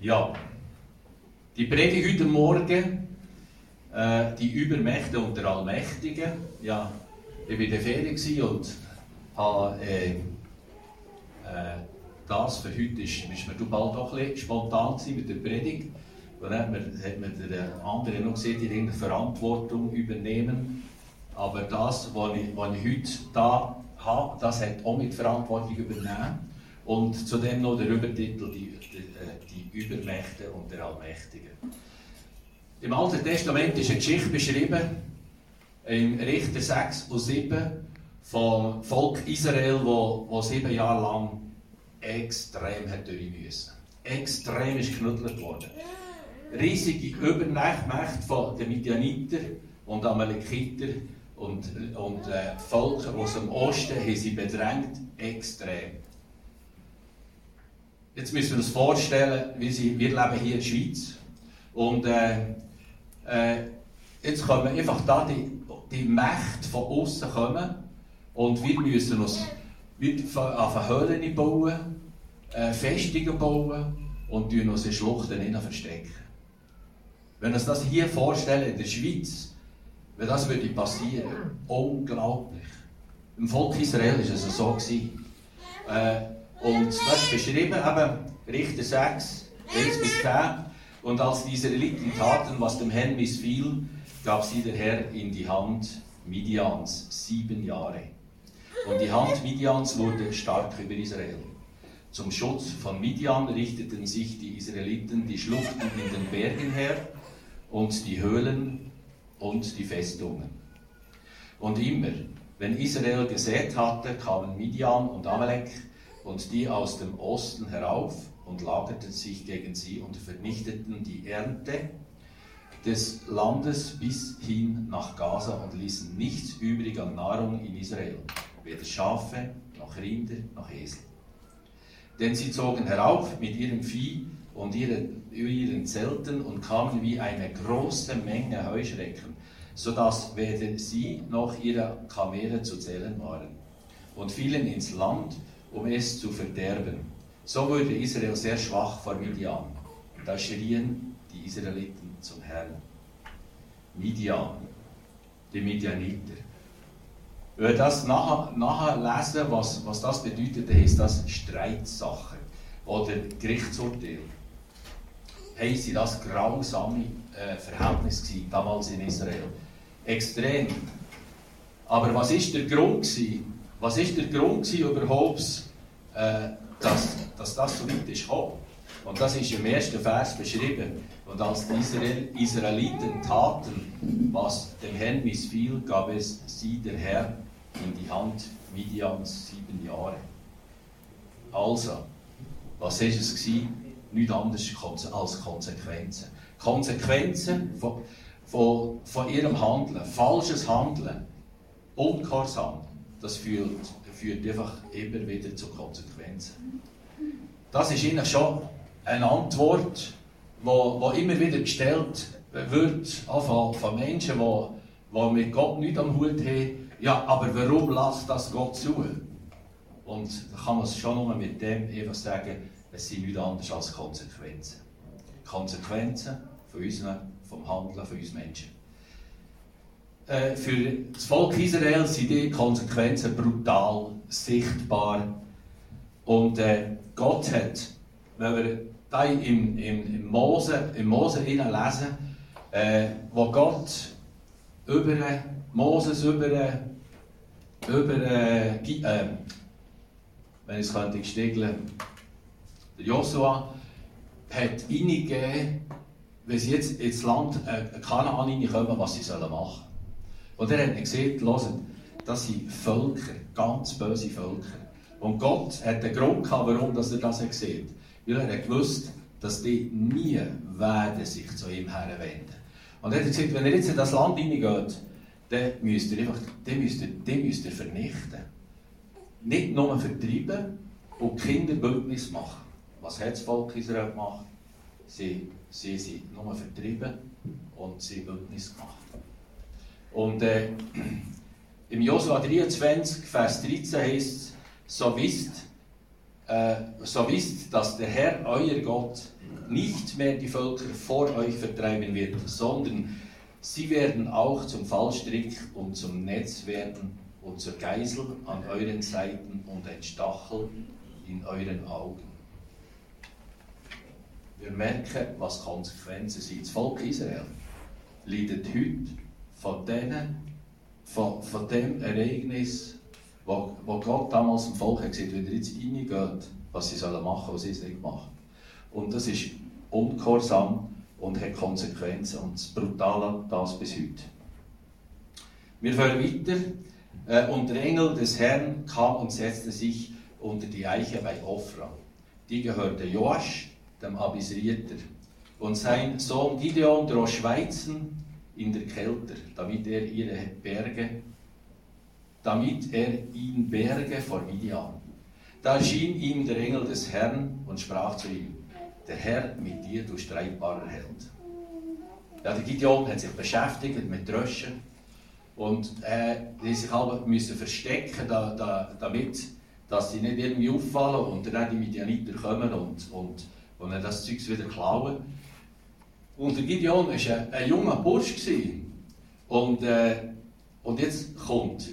Ja, die Predigt heute Morgen, äh, die Übermächte und der Allmächtige. Ja, ich war in der Ferien und habe äh, äh, das für heute ist, ist mir bald auch ein bisschen spontan mit der Predigt. Dann hat man, hat man der andere noch gesehen, die irgendeine Verantwortung übernehmen. Aber das, was ich, was ich heute da habe, das hat auch mit Verantwortung übernehmen. Und zudem noch der Übertitel, die, die, äh, die Übermächte und der Allmächtige. Im Alten Testament ist eine Geschichte beschrieben, im Richter 6 und 7, vom Volk Israel, wo, wo sieben Jahre lang extrem hat durch müssen. Extrem ist geknuddelt worden. Riesige Übermächte von den Midianiter und Amalekiter und, und äh, Völker aus dem Osten haben sie bedrängt, extrem. Jetzt müssen wir uns vorstellen, wie sie, wir leben hier in der Schweiz und äh, äh, jetzt kommen einfach da die, die Mächte von außen kommen und wir müssen uns wir Höhlen bauen, äh, Festungen bauen und uns in Schluchten verstecken. Wenn wir uns das hier vorstellen in der Schweiz, wenn das würde passieren, unglaublich. Im Volk Israel war es so. Gewesen. Äh, und das ist beschrieben, eben Richter 6, 1 bis 10. Und als die Israeliten taten, was dem Herrn missfiel, gab sie der Herr in die Hand Midians sieben Jahre. Und die Hand Midians wurde stark über Israel. Zum Schutz von Midian richteten sich die Israeliten die Schluchten in den Bergen her und die Höhlen und die Festungen. Und immer, wenn Israel gesät hatte, kamen Midian und Amalek und die aus dem Osten herauf und lagerten sich gegen sie und vernichteten die Ernte des Landes bis hin nach Gaza und ließen nichts übrig an Nahrung in Israel, weder Schafe noch Rinder noch Esel. Denn sie zogen herauf mit ihrem Vieh und ihren, ihren Zelten und kamen wie eine große Menge Heuschrecken, sodass weder sie noch ihre Kamele zu zählen waren, und fielen ins Land, um es zu verderben. So wurde Israel sehr schwach vor Midian. Da schrien die Israeliten zum Herrn. Midian, die Midianiter. Wenn wir das nachher, lesen, was, was das bedeutet, dann ist das Streitsache oder Gerichtsurteil haben sie das grausame äh, Verhältnis gewesen, damals in Israel. Extrem. Aber was ist der Grund gewesen? Was ist der Grund überhaupt, äh, dass, dass das so weit ist gekommen? Und das ist im ersten Vers beschrieben. Und als die Israel, Israeliten taten, was dem Herrn missfiel, gab es sie der Herr in die Hand Midians sieben Jahre. Also, was ist es gewesen? nichts anderes als Konsequenzen. Konsequenzen von, von, von ihrem Handeln, falsches Handeln, Ungehorsam, das führt, führt einfach immer wieder zu Konsequenzen. Das ist Ihnen schon eine Antwort, wo, wo immer wieder gestellt wird von, von Menschen, die, die mit Gott nichts am Hut haben. Ja, aber warum lässt das Gott zu? Und da kann man es schon nur mit dem einfach sagen, es sind nichts anderes als Konsequenzen. Konsequenzen von unserem, vom Handeln von uns Menschen. Äh, für das Volk Israel sind die Konsequenzen brutal sichtbar. Und äh, Gott hat, wenn wir da im, im, im Mose, im Mose lesen, äh, wo Gott über Moses über, über äh, äh, wenn ich es könnte, Joshua hat ihnen wenn sie jetzt ins Land äh, Kanaan hineinkommen, was sie sollen machen Und er hat gesagt, hören, das sind Völker, ganz böse Völker. Und Gott hat den Grund gehabt, warum dass er das sieht. Weil er hat gewusst, dass die nie werden sich zu ihm herwenden. Und er hat gesagt, wenn ihr jetzt in das Land hineingeht, dann müsst ihr einfach, den müsst ihr, den müsst ihr vernichten. Nicht nur vertreiben und Kinderbildnis machen. Was hat das Volk Israel gemacht? Sie, sie sind nur vertrieben und sie Bündnis gemacht. Und äh, im Josua 23, Vers 13 heißt es, so wisst, äh, so wisst, dass der Herr, euer Gott, nicht mehr die Völker vor euch vertreiben wird, sondern sie werden auch zum Fallstrick und zum Netz werden und zur Geisel an euren Seiten und ein Stachel in euren Augen. Wir merken, was Konsequenzen sind. Das Volk Israel leidet heute von, denen, von, von dem Ereignis, wo, wo Gott damals dem Volk hat gesagt, wenn ihr jetzt reingeht, was sie sollen machen, was sie es nicht machen. Und das ist ungehorsam und hat Konsequenzen. Und das Brutale das bis heute. Wir fahren weiter. Äh, und der Engel des Herrn kam und setzte sich unter die Eiche bei Ofra. Die gehörte Joasch, dem Abisrieter. Und sein Sohn Gideon drosch Weizen in der Kälte, damit er ihre Berge, damit er ihn berge vor Midian. Da erschien ihm der Engel des Herrn und sprach zu ihm, der Herr mit dir, du streitbarer Held. Ja, der Gideon hat sich beschäftigt mit Dröschen und äh, die sich halb müssen verstecken, da, da, damit dass sie nicht irgendwie auffallen und dann die Midianiter kommen und, und, und dann das Zeug wieder klauen. Und der Gideon war ein, ein junger Bursch. Und, äh, und jetzt kommt,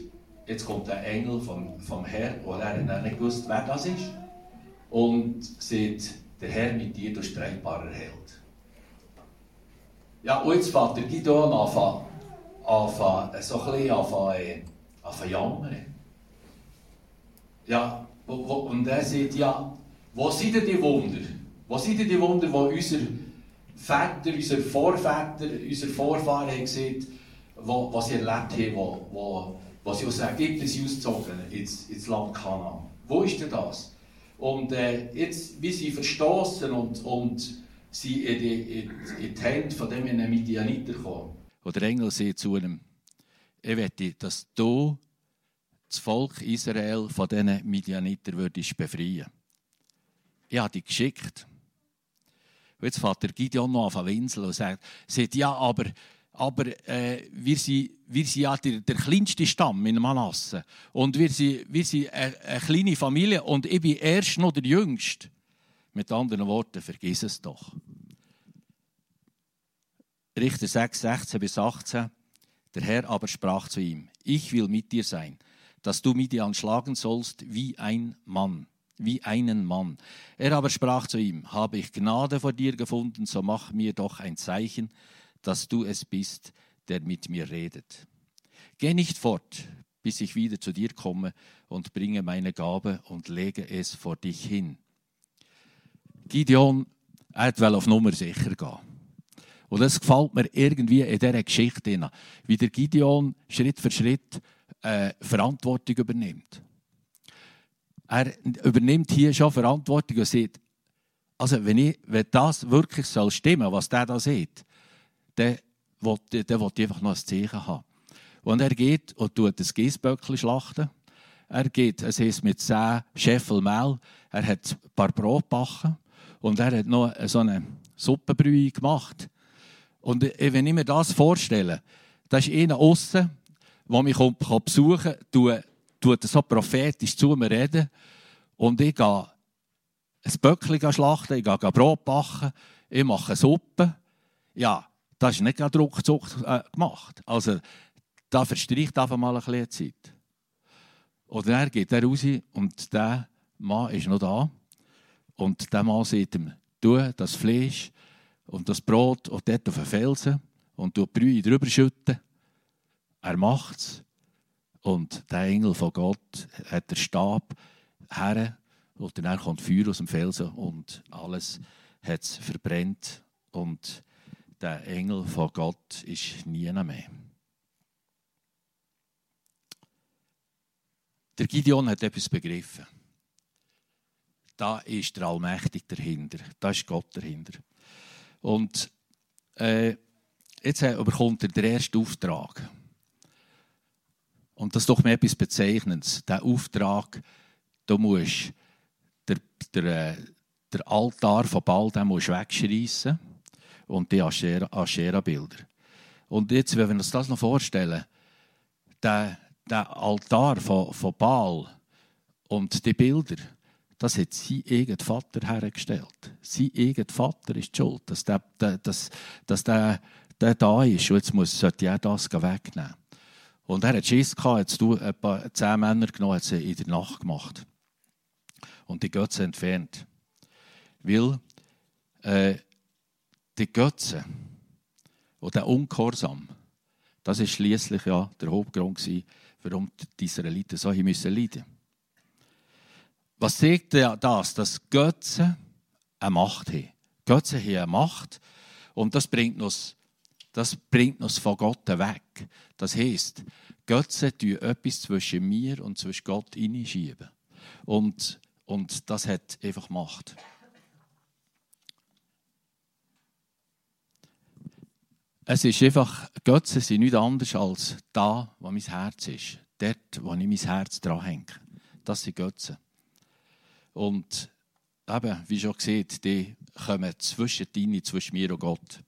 jetzt kommt der Engel vom, vom Herrn und er hat nicht gewusst, wer das ist. Und sagt, der Herr mit dir, du streitbarer Held. Ja, und jetzt fängt der Gideon an, an, so ein bisschen an, äh, an jammern. Ja, und er sagt, ja, wo sind denn die Wunder? Wo sind denn die Wunder, wo unser Väter, unsere Vorväter, unsere Vorfahren haben gesehen, wo, was sie erlebt haben, wo, wo, wo sie aus Ägypten ausgezogen ins, ins Land Kanaan. Wo ist denn das? Und äh, jetzt, wie sie verstoßen und, und sie in die, in, die Hände von dem Midianiter kommen. Und der Engel sagt zu ihm, ich möchte, dass du das Volk Israel von diesen Midianiter würdest befreien. Ich habe dich geschickt. Und jetzt fährt der Gideon noch auf Winsel und sagt, sagt ja, aber, aber äh, wir, sind, wir sind ja der, der kleinste Stamm in Manasse. Und wir sind, wir sind eine, eine kleine Familie und ich bin erst noch der Jüngste. Mit anderen Worten, vergiss es doch. Richter 6, 16 bis 18. Der Herr aber sprach zu ihm, ich will mit dir sein dass du Midian schlagen sollst wie ein Mann, wie einen Mann. Er aber sprach zu ihm, habe ich Gnade vor dir gefunden, so mach mir doch ein Zeichen, dass du es bist, der mit mir redet. Geh nicht fort, bis ich wieder zu dir komme und bringe meine Gabe und lege es vor dich hin. Gideon er will auf Nummer sicher gehen. Und das gefällt mir irgendwie in dieser Geschichte, wie der Gideon Schritt für Schritt äh, Verantwortung übernimmt. Er übernimmt hier schon Verantwortung und sagt, also wenn, ich, wenn das wirklich soll stimmen, was der da sieht, dann will, dann will ich einfach noch ein Zeichen haben. Und er geht und tut das Gießböckchen schlachten. Er geht, es heißt mit zehn Scheffel Mehl, er hat ein paar Brot gebacken und er hat noch so eine Suppenbrühe gemacht. Und wenn ich mir das vorstelle, da ist einer außen, der mich kommt, besuchen kann, tut so prophetisch zu mir reden. Und ich gehe ein Böckchen schlachten, ich gehe Brot backen, ich mache Suppe. Ja, das ist nicht gerade ruckzuck äh, gemacht. Also, da verstreicht einfach mal ein bisschen Zeit. Und dann geht er raus und der Mann ist noch da. Und der Mann sagt ihm, du das Fleisch und das Brot und dort auf den Felsen und du Brühe drüber schütten. Er macht es. Und der Engel von Gott hat den Stab her und dann kommt Feuer aus dem Felsen und alles hat es verbrennt. Und der Engel von Gott ist nie mehr. Der Gideon hat etwas begriffen. Da ist der Allmächtige dahinter. Da ist Gott dahinter. Und äh, jetzt bekommt er den ersten Auftrag. Und das ist doch mir etwas Bezeichnendes. Der Auftrag, du musst der, der, äh, der Altar von Baal wegschreissen und die Aschera-Bilder. Und jetzt, wenn wir uns das noch vorstellen, der, der Altar von, von Baal und die Bilder, das hat sein eigener Vater hergestellt. Sein eigener Vater ist die schuld, dass der, dass, dass der, der da ist und jetzt muss, sollte er das wegnehmen. Und er hat Schiss gehabt, jetzt du etwa zehn Männer genommen, hat sie in der Nacht gemacht. Und die Götze entfernt. Weil äh, die Götze und der Ungehorsam, das ist schließlich ja der Hauptgrund gewesen, warum die Israeliten so leiden müssen. Was sagt das? Dass Götze eine Macht haben. Götze haben eine Macht und das bringt uns, das bringt uns von Gott weg. Das heisst, Götze tun etwas zwischen mir und zwischen Gott hineinschieben. Und, und das hat einfach Macht. Es ist einfach, Götze sind nichts anderes als da, wo mein Herz ist. Dort, wo ich mein Herz dran hänge. Das sind Götze. Und eben, wie schon gesagt, die kommen zwischen deine, zwischen mir und Gott.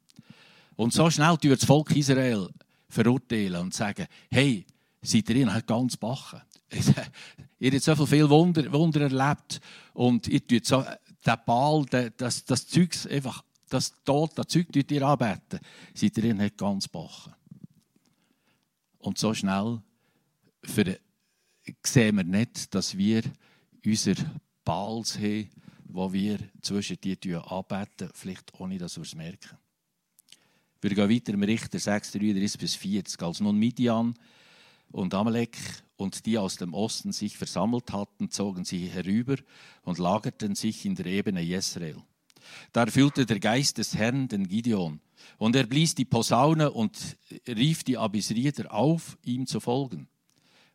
Und so schnell tut das Volk Israel verurteilen und sagen, hey, seid ihr halt ganz bachen. ihr habt so viel Wunder, Wunder erlebt und ihr tut so, der Ball, das, das Zeug einfach das das Zeug tut ihr anbeten, seid ihr nicht ganz bachen. Und so schnell für, sehen wir nicht, dass wir unser Baals haben, wo wir zwischen die anbeten, vielleicht ohne dass wir es merken. Wir gehen weiter im Richter 6, 33 bis 40. Als nun Midian und Amalek und die aus dem Osten sich versammelt hatten, zogen sie herüber und lagerten sich in der Ebene Jezreel. Da erfüllte der Geist des Herrn den Gideon. Und er blies die Posaune und rief die Abisrieder auf, ihm zu folgen.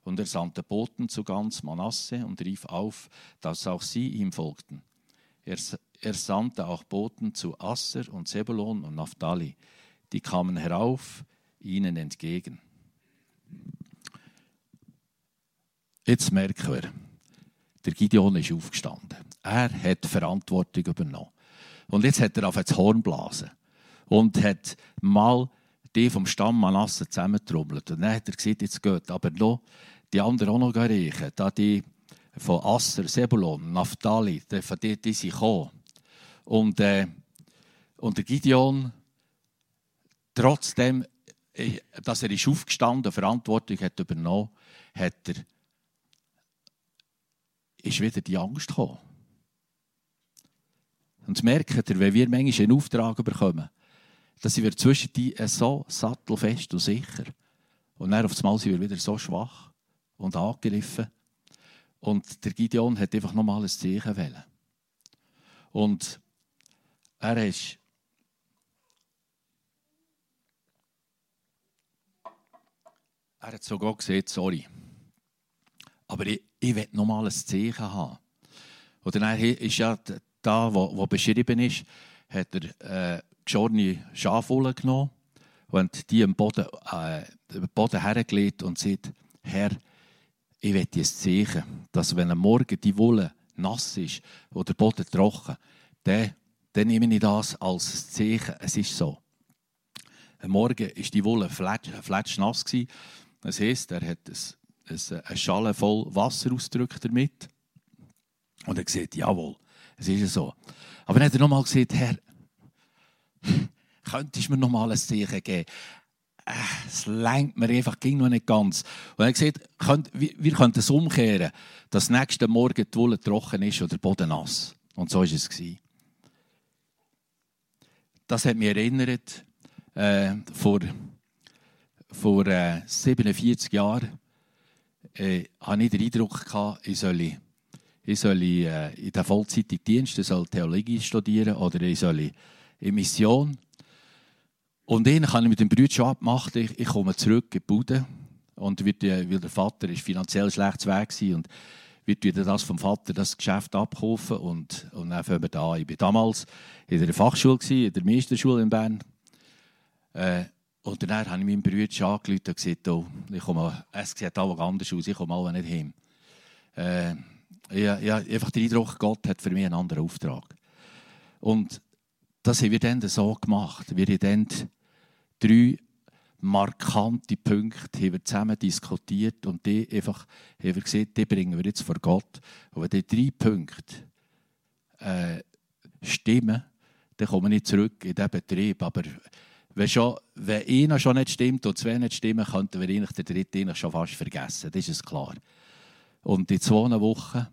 Und er sandte Boten zu ganz Manasse und rief auf, dass auch sie ihm folgten. Er, er sandte auch Boten zu Asser und Zebulon und Naphtali. Die kamen herauf ihnen entgegen. Jetzt merken wir, der Gideon ist aufgestanden. Er hat Verantwortung übernommen. Und jetzt hat er auf das Horn blasen und hat mal die vom Stamm Manasse zusammentrommelt. Und dann hat er gesagt, jetzt geht aber noch die anderen auch noch reichen. Da die von Asser, Sebulon, Naphtali, von die, die sind gekommen. Und, äh, und der Gideon, trotzdem, äh, dass er ist aufgestanden, Verantwortung hat übernommen, hat er, ist wieder die Angst gekommen. Und merkt ihr, wenn wir manchmal einen Auftrag bekommen, dann sind wir zwischen die so sattelfest und sicher. Und dann auf einmal sind wir wieder so schwach und angegriffen. Und der Gideon hat einfach nochmal ein Zeichen wählen. Und er ist er hat sogar gesagt, sorry. Aber ich, ich will nochmal ein Zeichen haben. Und dann ist ja da, wo, wo beschrieben ist, hat er äh, geschorene Schafwolle genommen und die am Boden, äh, den Boden hergelegt und sagt, Herr, ich will dir zeigen, dass wenn am Morgen die Wolle nass ist oder der Boden trocken, dann, dann nehme ich das als Zeichen. Es ist so. Am Morgen war die Wolle fletschnass. Das heisst, er hat eine Schale voll Wasser ausgedrückt damit. Und er sieht, jawohl, es ist so. Aber dann hat er nochmal gesagt, Herr, könntest du mir nochmal ein Zeichen geben? Äh, es lenkt mir einfach, ging noch nicht ganz. Und er hat gesagt, wir könnten es umkehren, dass nächsten Morgen die Wolle trocken ist oder der Boden nass. Und so war es. Das hat mich erinnert, äh, vor, vor äh, 47 Jahren äh, hatte ich den Eindruck, gehabt, ich solle ich soll äh, in den vollzeitigen Dienst, ich soll Theologie studieren oder ich soll in Mission. Und dann habe ich mit dem Bruder schon abgemacht, ich, ich komme zurück in die Bude. Und weil der Vater ist finanziell schlecht weg war und wird das vom Vater das Geschäft abkaufen und, und dann fangen wir da an. Ich war damals in der Fachschule, in der Meisterschule in Bern. Äh, und dann habe ich meinem Bruder angerufen und gesagt, oh, ich komme, es sieht alles anders aus, ich komme alle nicht hin. Äh, ich, ich habe einfach den Eindruck, Gott hat für mich einen anderen Auftrag. Und das haben wir dann so gemacht. Wir haben dann drei markante Punkte haben wir zusammen diskutiert und die einfach haben wir gesehen, die bringen wir jetzt vor Gott. Und wenn die drei Punkte äh, stimmen, dann kommen wir nicht zurück in diesen Betrieb. Aber wenn, schon, wenn einer schon nicht stimmt und zwei nicht stimmen, könnten wir eigentlich den dritten schon fast vergessen. Das ist klar. Und in zwei Wochen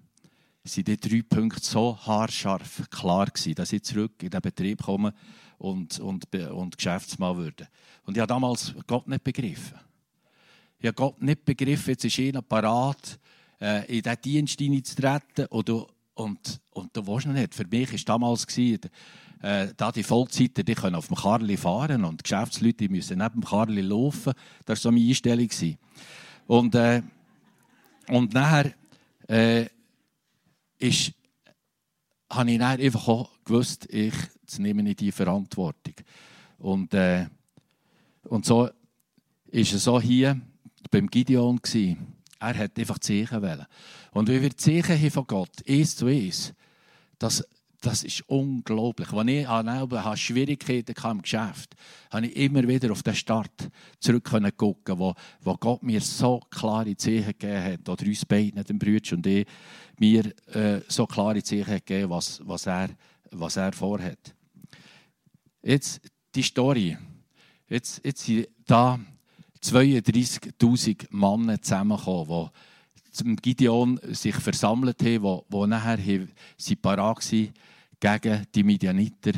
sind die drei Punkte so haarscharf klar gewesen, dass ich zurück in den Betrieb komme und, und, und Geschäftsmann würde. Und ich habe damals Gott nicht begriffen. Ich habe Gott nicht begriffen, jetzt ist einer parat, äh, in diesen Dienst hineinzutreten und und, und du weißt noch nicht. Für mich war damals, gewesen, äh, da die Vollzeiten, die können auf dem Karli fahren und Geschäftsleute müssen neben dem Karli laufen. Das war so meine Einstellung. Und, äh, und nachher äh, ist, habe ich dann einfach auch gewusst, ich nehme die Verantwortung. Und, äh, und so war es so hier beim Gideon. Gewesen. Er hat einfach Zeichen. Und wie wir Zeichen von Gott, eins zu eins, das, das ist unglaublich. Als ich an Schwierigkeiten im Geschäft habe ich immer wieder auf den Start zurück gucken, wo, wo Gott mir so klare Zeichen gegeben hat, oder uns beiden, dem Brüder und ich, mir äh, so klare Zeichen gegeben, was, was, er, was er vorhat. Jetzt die Story. Jetzt, jetzt sind da 32.000 Männer zusammengekommen, die zum Gideon sich versammelt haben, die, die nachher sind parat waren gegen die Midianiter,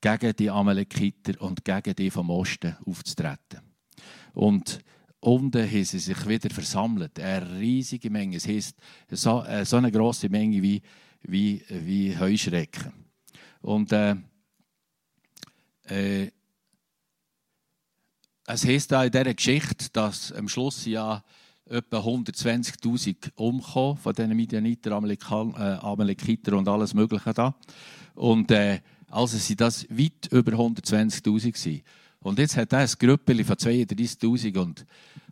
gegen die Amalekiter und gegen die vom Osten aufzutreten. Und unten haben sie sich wieder versammelt. Eine riesige Menge. Es heisst, so, äh, eine grosse Menge wie, wie, wie Heuschrecken. Und äh, äh, es heisst da in dieser Geschichte, dass am Schluss ja etwa 120.000 umgekommen von diesen Midianiter, Amalekiter äh, und alles Mögliche da. Und äh, also sind das weit über 120.000 gewesen. Und jetzt hat er ein Grüppel von 32.000 und,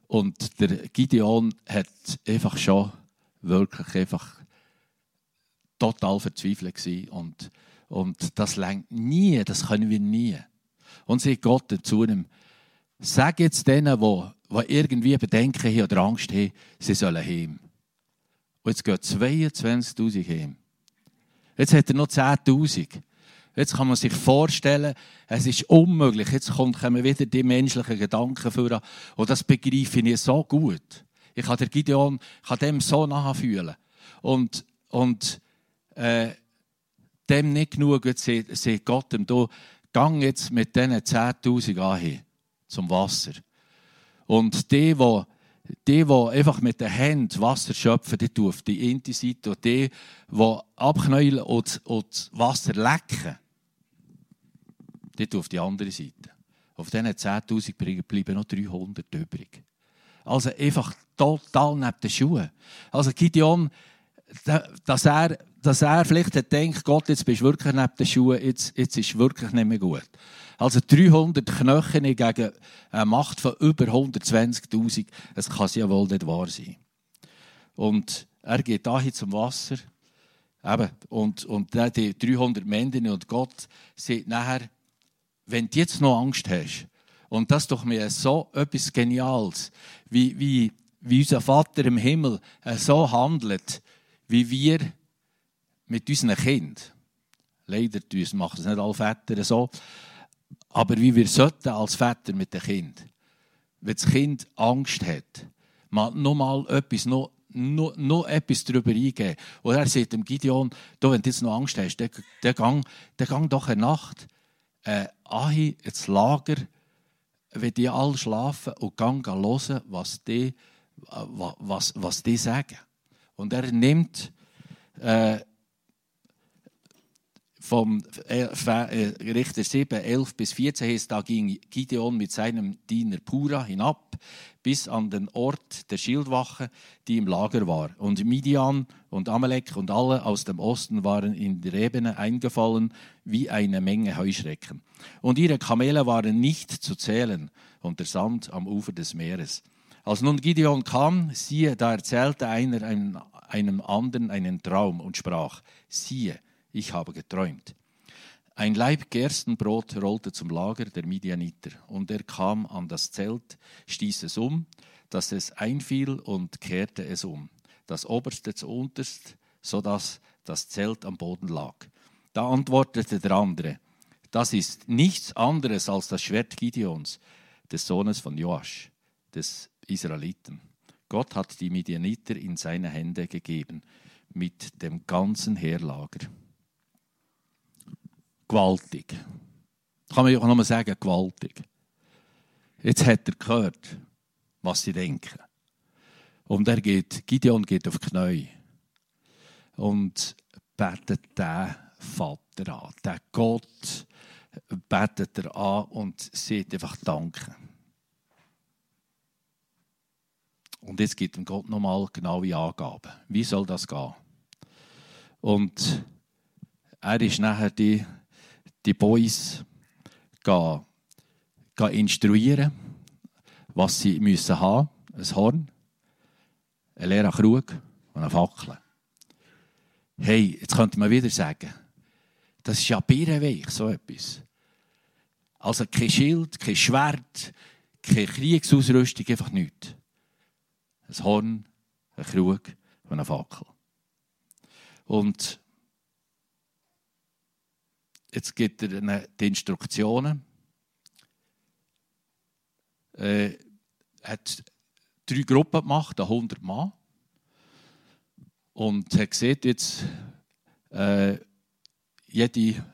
und der Gideon hat einfach schon wirklich einfach total verzweifelt gewesen. Und, und das längt nie, das können wir nie. Und sagt Gott dazu, sag jetzt denen, die die irgendwie Bedenken haben oder Angst haben, sie sollen heim. Und jetzt gehen 22.000 heim. Jetzt hat er noch 10.000. Jetzt kann man sich vorstellen, es ist unmöglich. Jetzt kommen wieder die menschlichen Gedanken vor. Und das begreife ich so gut. Ich kann der Gideon, kann dem so nachfühlen. Und, und äh, dem nicht genug, sagt Gott ihm, du, gang jetzt mit diesen 10.000 an zum Wasser. Und die, die die, die einfach mit den Händen Wasser schöpfen, die auf die eine Seite. Und die, die abknäulen und, das Wasser lecken, die auf die andere Seite. Auf diesen 10.000 bleiben noch 300 übrig. Also einfach total neben den Schuhen. Also Gideon, dass er, dass er vielleicht gedacht, Gott, jetzt bist du wirklich neben den Schuhen, jetzt, jetzt ist wirklich nicht mehr gut. Also 300 Knochen gegen eine Macht von über 120.000, das kann ja wohl nicht wahr sein. Und er geht dahin zum Wasser. Eben, und, und die 300 Männer und Gott sagt nachher, wenn du jetzt noch Angst hast, und das ist doch mir so etwas Geniales, wie, wie, wie unser Vater im Himmel so handelt, wie wir mit unseren Kindern. Leider machen es nicht alle Väter so. Aber wie wir sollten als Väter mit dem Kind. Wenn das Kind Angst hat, mal noch mal etwas, noch, noch, noch etwas darüber eingeben. Und er sagt dem Gideon, du, wenn du jetzt noch Angst hast, dann, dann, gang, dann gang doch eine Nacht äh, ahi ins Lager, wenn die alle schlafen und gang hören, was die, äh, was, was die sagen. Und er nimmt äh, vom äh, Richter 7, 11 bis 14 heißt, da ging Gideon mit seinem Diener Pura hinab bis an den Ort der Schildwache, die im Lager war. Und Midian und Amalek und alle aus dem Osten waren in die Ebene eingefallen wie eine Menge Heuschrecken. Und ihre Kamele waren nicht zu zählen und der Sand am Ufer des Meeres. Als nun Gideon kam, siehe, da erzählte einer einem anderen einen Traum und sprach, siehe, ich habe geträumt. Ein Leib Gerstenbrot rollte zum Lager der Midianiter, und er kam an das Zelt, stieß es um, dass es einfiel und kehrte es um, das oberste zu unterst, so dass das Zelt am Boden lag. Da antwortete der andere, das ist nichts anderes als das Schwert Gideons, des Sohnes von Joasch, des Israeliten. Gott hat die Midianiter in seine Hände gegeben, mit dem ganzen Heerlager. Gewaltig. Kann man ja auch nochmal sagen, gewaltig. Jetzt hat er gehört, was sie denken. Und er geht, Gideon geht auf die Knie und betet den Vater an. Den Gott betet er an und sieht einfach Danke. Und jetzt gibt ihm Gott nochmal genaue Angaben. Wie soll das gehen? Und er ist nachher die, die Boys gehen, gehen instruieren, was sie müssen haben. Ein Horn, ein leerer Krug und eine Fackel. Hey, jetzt könnte man wieder sagen, das ist ja birrenweich, so etwas. Also kein Schild, kein Schwert, keine Kriegsausrüstung, einfach nichts. Ein Horn, ein Krug und eine Fackel. Und jetzt gibt er die Instruktionen. Er hat drei Gruppen gemacht, 100 Mann. Und er sieht jetzt, äh, jede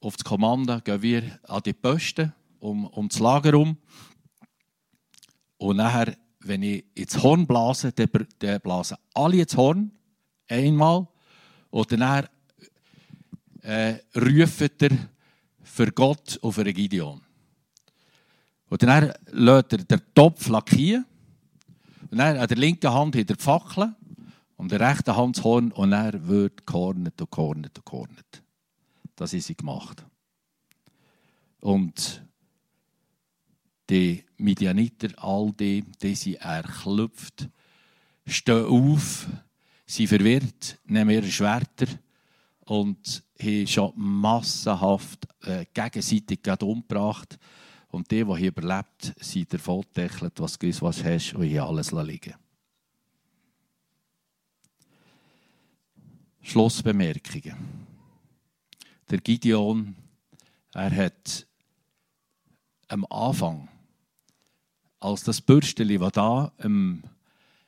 auf das Kommando gehen wir an die Posten um, um das Lager um. Und nachher, wenn ich ins Horn blase, dann, blasen alle ins Horn einmal. Und dann äh, rufen er für Gott auf eine Gideon. Und dann lässt er den Topf lackieren. Und dann an der linken Hand hat er die Fackel und der rechten Hand das Horn. Und er wird gehornet und gehornet und gehornet. Das haben sie gemacht. Und die Midianiter, all die, die sind erklüpft, stehen auf, sind verwirrt, nehmen ihre Schwerter und haben schon massenhaft äh, gegenseitig umgebracht. Und die, die hier überlebt, sind davon gedächelt, was du was hast und hier alles liegen Schlussbemerkungen. Der Gideon, er hat am Anfang, als das Bürsteli, das da im,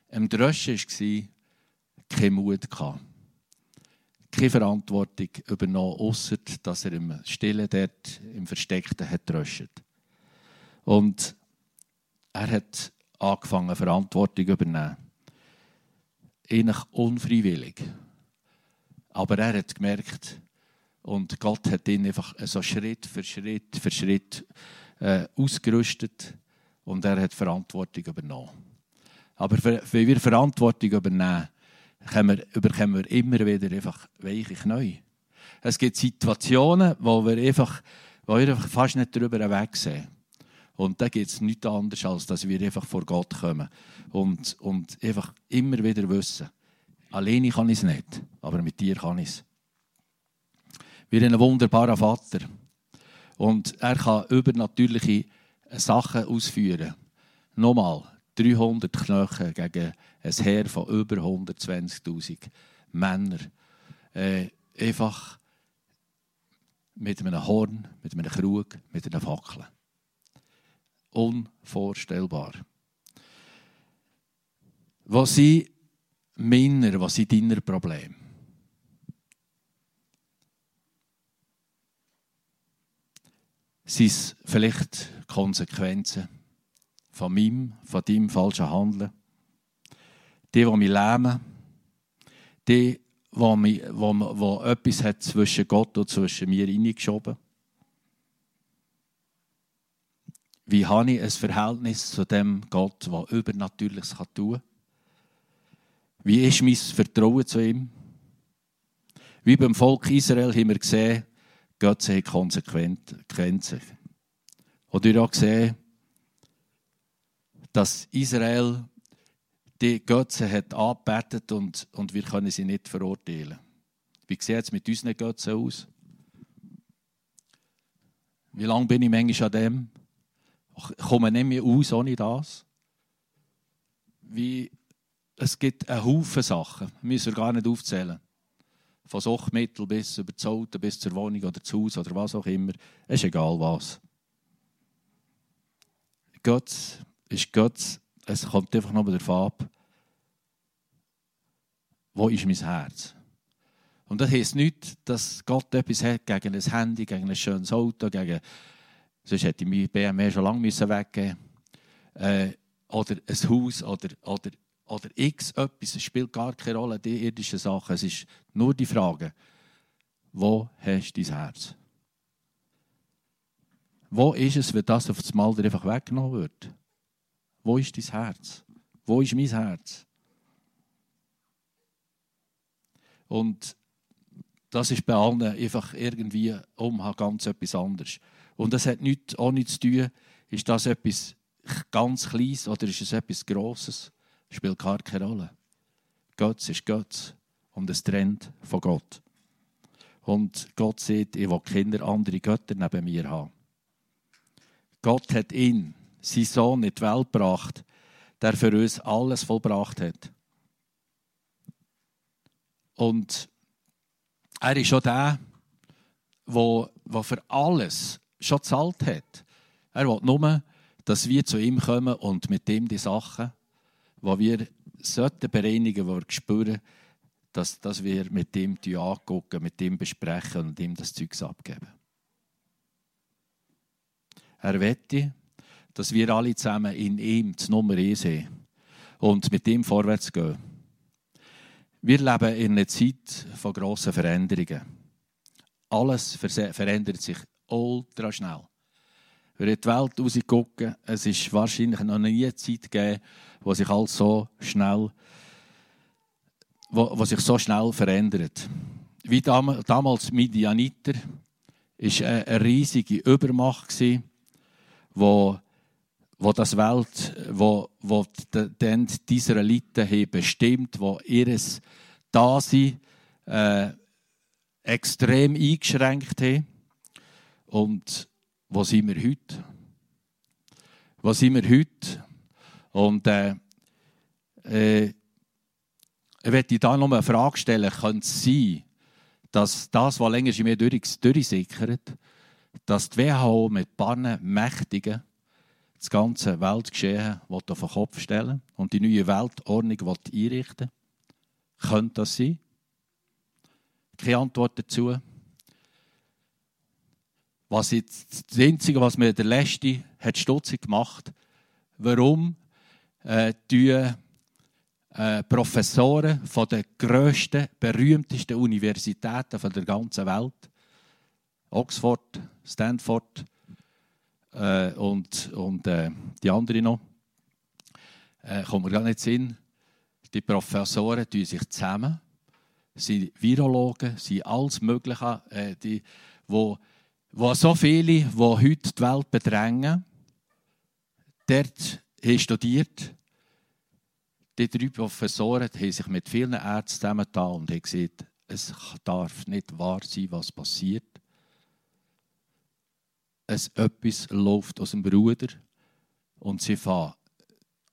im Dröschen war, keinen Mut gehabt. Keine Verantwortung übernommen, außer dass er im Stillen dort, im Versteckten hat dröschet. Und er hat angefangen, Verantwortung zu übernehmen. Eigentlich unfreiwillig. Aber er hat gemerkt, und Gott hat ihn einfach so Schritt für Schritt für Schritt äh, ausgerüstet und er hat Verantwortung übernommen. Aber wenn wir Verantwortung übernehmen, wir, bekommen wir immer wieder einfach weiche Knie. Es gibt Situationen, wo wir einfach, wo wir einfach fast nicht darüber wegsehen. Und da gibt es nichts anderes, als dass wir einfach vor Gott kommen und, und einfach immer wieder wissen, alleine kann ich es nicht, aber mit dir kann ich es wie ein wunderbarer Vater. Und er kann übernatürliche Sachen ausführen. Nochmal, 300 Knochen gegen ein Heer von über 120.000 Männern. Äh, einfach mit einem Horn, mit einem Krug, mit einer Fackel. Unvorstellbar. Was sind meiner, was sind deine Probleme? sind es vielleicht Konsequenzen von meinem, von deinem falschen Handeln. Die, die mich lähmen, die, wo, mich, wo, wo etwas hat zwischen Gott und zwischen mir hineingeschoben. Wie habe ich ein Verhältnis zu dem Gott, der Übernatürliches tun kann? Wie ist mein Vertrauen zu ihm? Wie beim Volk Israel haben wir gesehen, Gott hat Konsequenzen. Und ihr auch gesehen, dass Israel die Götze hat angebetet und, und wir können sie nicht verurteilen. Wie sieht es mit unseren Götzen aus? Wie lange bin ich manchmal an dem? Ich komme nicht mehr aus ohne das. Wie, es gibt einen Haufen Sachen, müssen wir gar nicht aufzählen. Von Suchtmittel bis über das Auto, bis zur Wohnung oder zu Hause oder was auch immer. Es ist egal was. Gott ist Gott. Es kommt einfach nur davon ab, wo ist mein Herz? Und das heisst nicht, dass Gott etwas hat gegen ein Handy, gegen ein schönes Auto, gegen. Sonst hätte ich mein BMW schon lange müssen. Äh, oder ein Haus oder, oder, oder x etwas. Es spielt gar keine Rolle, die irdischen Sachen. Es ist nur die Frage, wo hast du dein Herz? Wo ist es, wenn das auf das Mal einfach weggenommen wird? Wo ist dein Herz? Wo ist mein Herz? Und das ist bei allen einfach irgendwie um ganz etwas anderes. Und das hat nichts auch nichts zu tun, ist das etwas ganz Kleines oder ist es etwas Grosses? Spielt gar keine Rolle. Gott ist Gott und es trennt von Gott. Und Gott sieht, ich will Kinder andere Götter neben mir haben. Gott hat ihn, seinen Sohn, in die Welt gebracht, der für uns alles vollbracht hat. Und er ist schon der, der für alles schon gezahlt hat. Er will nur, dass wir zu ihm kommen und mit ihm die Sachen, die wir sollten bereinigen, wo wir spüren, dass, dass wir mit ihm angucken, mit ihm besprechen und ihm das Zeug abgeben. Er wette, dass wir alle zusammen in ihm das Nummer 1 sehen und mit ihm vorwärts gehen. Wir leben in einer Zeit von grossen Veränderungen. Alles verändert sich ultra schnell. Wenn wir in die Welt rausgucken, es ist wahrscheinlich noch nie eine Zeit gegeben, wo sich alles so schnell, wo, wo sich so schnell verändert. Wie damals Midianiter ist eine riesige Übermacht gewesen, wo das Welt, wo, wo die, die Israeliten haben bestimmt, wo ihres Dasein äh, extrem eingeschränkt haben. Und wo sind wir heute? Wo sind wir heute? Und äh, äh, ich möchte da noch eine Frage stellen. Könnte es sein, dass das, was länger in mir durchsickert, dass die WHO mit ein paar Mächtigen das ganze Weltgeschehen auf den Kopf stellen und die neue Weltordnung einrichten Könnte das sein? Keine Antwort dazu. Was jetzt, das Einzige, was mir der Letzte hat stutzig gemacht, warum äh, die äh, Professoren von den grössten, berühmtesten Universitäten von der ganzen Welt, Oxford, Stanford äh, und, und äh, die anderen noch, äh, kommen wir gar nicht Sinn. Die Professoren tun sich zusammen, sind Virologen, sind alles Mögliche, äh, die, wo wo so viele, die heute die Welt bedrängen, dort haben studiert. Die drei Professoren haben sich mit vielen Ärzten zusammengetan und haben gesagt, es darf nicht wahr sein, was passiert. Es etwas läuft aus dem Bruder und sie fangen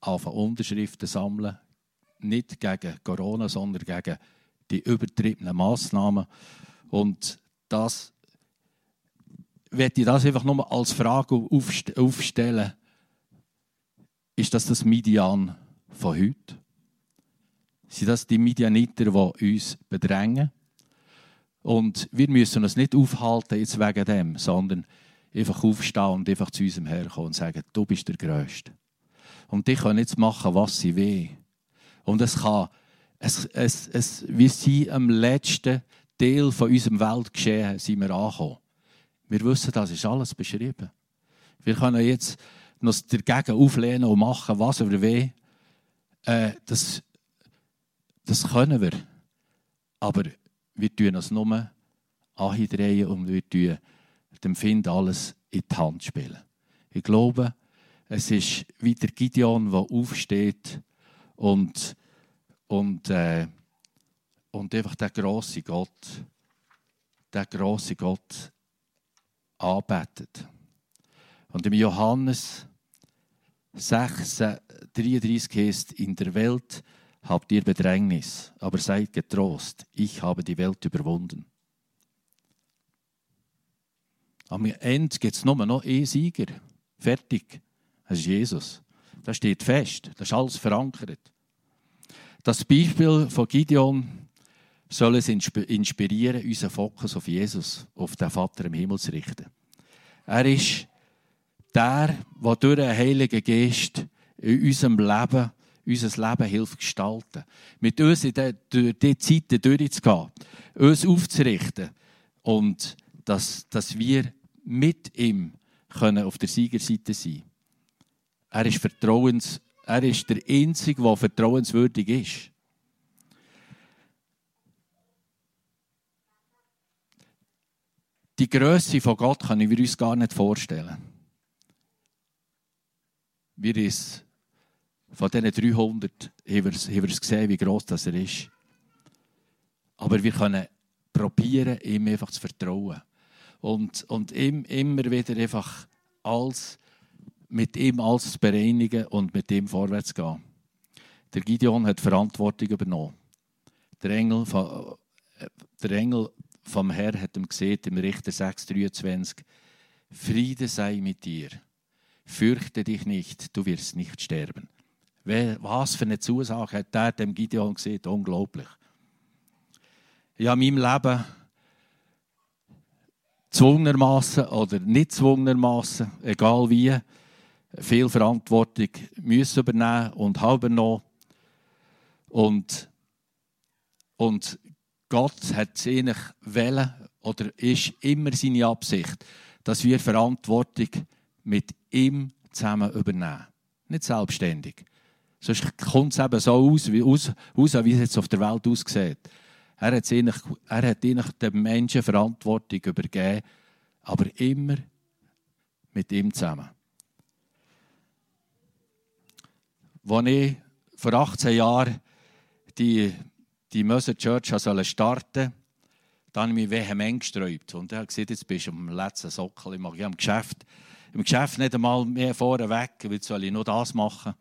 an Unterschriften sammeln, nicht gegen Corona, sondern gegen die übertriebenen Massnahmen. Und das werde ich das einfach nur als Frage aufstellen. Ist das das Midian von heute? Sind das die Midianiter, die uns bedrängen? Und wir müssen uns nicht aufhalten jetzt wegen dem, sondern einfach aufstehen und einfach zu unserem Herrn kommen und sagen, du bist der Größte. Und die können jetzt machen, was sie will. Und es kann, es, es, es, wir sind am letzten Teil von unserem Weltgeschehen sind wir angekommen. Wir wissen, das ist alles beschrieben. Wir können jetzt noch dagegen auflehnen und machen, was wir wollen. Äh, das, das können wir. Aber wir tun es nur andrehen und wir tun dem Find alles in die Hand spielen. Ich glaube, es ist wie der Gideon, der aufsteht und, und, äh, und einfach der große Gott, der große Gott anbetet. Und im Johannes 6, 33 heißt, in der Welt habt ihr Bedrängnis, aber seid getrost, ich habe die Welt überwunden. Am Ende gibt es nur noch einen Sieger. Fertig. Das ist Jesus. Das steht fest. Das ist alles verankert. Das Beispiel von Gideon soll es inspirieren, unseren Fokus auf Jesus, auf den Vater im Himmel zu richten. Er ist der, der durch den Heiligen Geist in unserem Leben, unser Leben hilft gestalten. Mit uns in diese Zeiten durchzugehen, uns aufzurichten und dass, dass wir mit ihm können auf der Siegerseite sein. Er ist, vertrauens, er ist der Einzige, der vertrauenswürdig ist. Die Größe von Gott können wir uns gar nicht vorstellen. Wir ist von diesen 300 haben wir, haben gesehen, wie groß das er ist. Aber wir können probieren, ihm einfach zu vertrauen. Und, und ihm immer wieder einfach alles mit ihm alles zu bereinigen und mit ihm vorwärts zu gehen. Der Gideon hat Verantwortung übernommen. Der Engel, von, äh, der Engel vom Herrn hat ihm gesehen im Richter 6,23 Friede sei mit dir. Fürchte dich nicht, du wirst nicht sterben. Was für eine Zusage hat der dem Gideon gesehen? Unglaublich. Ja, in meinem Leben zwungenermaßen oder nicht zwungenermaßen, egal wie, viel Verantwortung müssen übernehmen und haben übernommen. Und, und Gott hat es eigentlich wollen, oder ist immer seine Absicht, dass wir Verantwortung mit ihm zusammen übernehmen. Nicht selbstständig. Sonst kommt es eben so aus, wie, aus, aus, wie es jetzt auf der Welt aussieht. Er hat, eigentlich, er hat eigentlich den Menschen Verantwortung übergeben, aber immer mit ihm zusammen. Als ich vor 18 Jahren die, die Möser Church starten sollte, dann habe ich mich vehement gesträubt. Und er hat gesagt, jetzt bist du am letzten Sockel. Ich mache im Geschäft, im Geschäft nicht einmal mehr vorne weil soll ich nur das machen.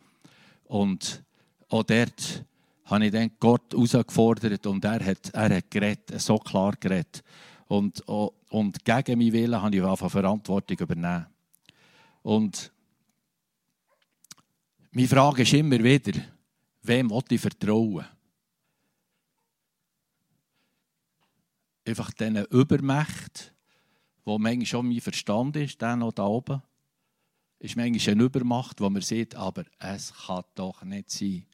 Und auch dort habe ich dann Gott herausgefordert und er hat, er hat geredet, so klar geredet. Und, und gegen meinen Willen habe ich Verantwortung übernehmen. Und meine Frage ist immer wieder, wem will ich vertrauen? Einfach diesen Übermächten, wo manchmal schon mein Verstand ist, der noch da oben, ist manchmal eine Übermacht, wo man sieht, aber es kann doch nicht sein.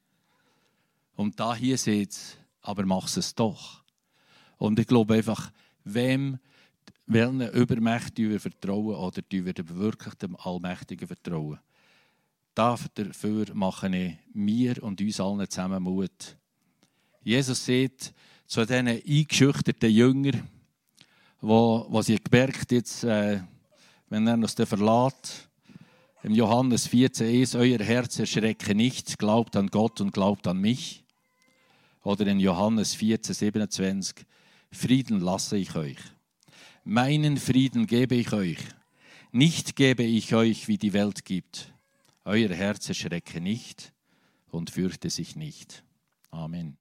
Und da hier sieht es, aber mach es doch. Und ich glaube einfach, wem, welchen Übermächten wir vertrauen oder wir wirklich dem Allmächtigen vertrauen. Dafür mache ich mir und uns allen zusammen Mut. Jesus sagt zu diesen eingeschüchterten Jüngern, wo, wo sie gemerkt jetzt, äh, wenn er uns verlässt, im Johannes 14 ist, euer Herz erschrecke nicht, glaubt an Gott und glaubt an mich. Oder in Johannes 14, 27, Frieden lasse ich euch. Meinen Frieden gebe ich euch. Nicht gebe ich euch, wie die Welt gibt. Euer Herz erschrecke nicht und fürchte sich nicht. Amen.